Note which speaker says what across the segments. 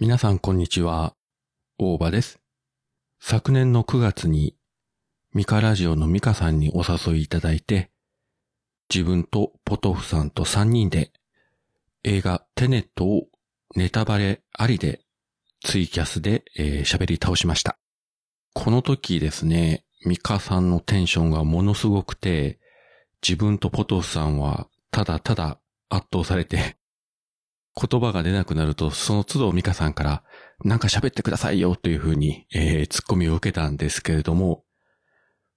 Speaker 1: 皆さんこんにちは。大場です。昨年の9月にミカラジオのミカさんにお誘いいただいて、自分とポトフさんと3人で映画テネットをネタバレありでツイキャスでえー喋、り倒しました。この時ですね、ミカさんのテンションがものすごくて、自分とポトフさんはただただ圧倒されて、言葉が出なくなると、その都度ミカさんから、なんか喋ってくださいよというふうに、えー、ツッコミを受けたんですけれども、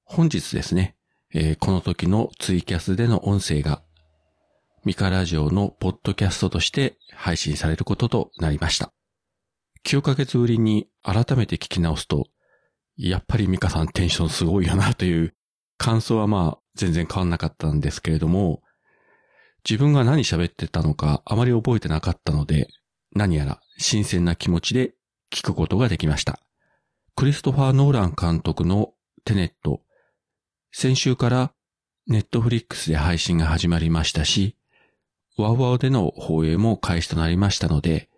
Speaker 1: 本日ですね、えーこの時のツイキャスでの音声が、ミカラジオのポッドキャストとして配信されることとなりました。9ヶ月ぶりに改めて聞き直すと、やっぱりミカさんテンションすごいよなという感想はまあ全然変わんなかったんですけれども、自分が何喋ってたのかあまり覚えてなかったので、何やら新鮮な気持ちで聞くことができました。クリストファー・ノーラン監督のテネット、先週からネットフリックスで配信が始まりましたし、ワウワウでの放映も開始となりましたので、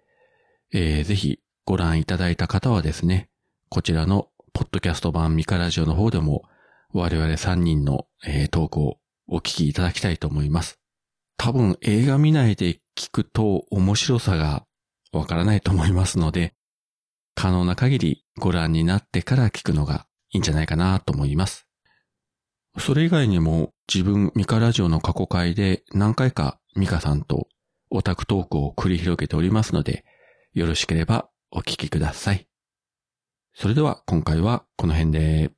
Speaker 1: えーぜひご覧いただいた方はですね、こちらのポッドキャスト版ミカラジオの方でも我々3人の、えートークをお聞きいただきたいと思います。多分映画見ないで聞くと面白さがわからないと思いますので、可能な限りご覧になってから聞くのがいいんじゃないかなと思います。それ以外にも自分ミカラジオの過去回で何回かミカさんとオタクトークを繰り広げておりますので、よろしければお聞きください。それでは今回はこの辺で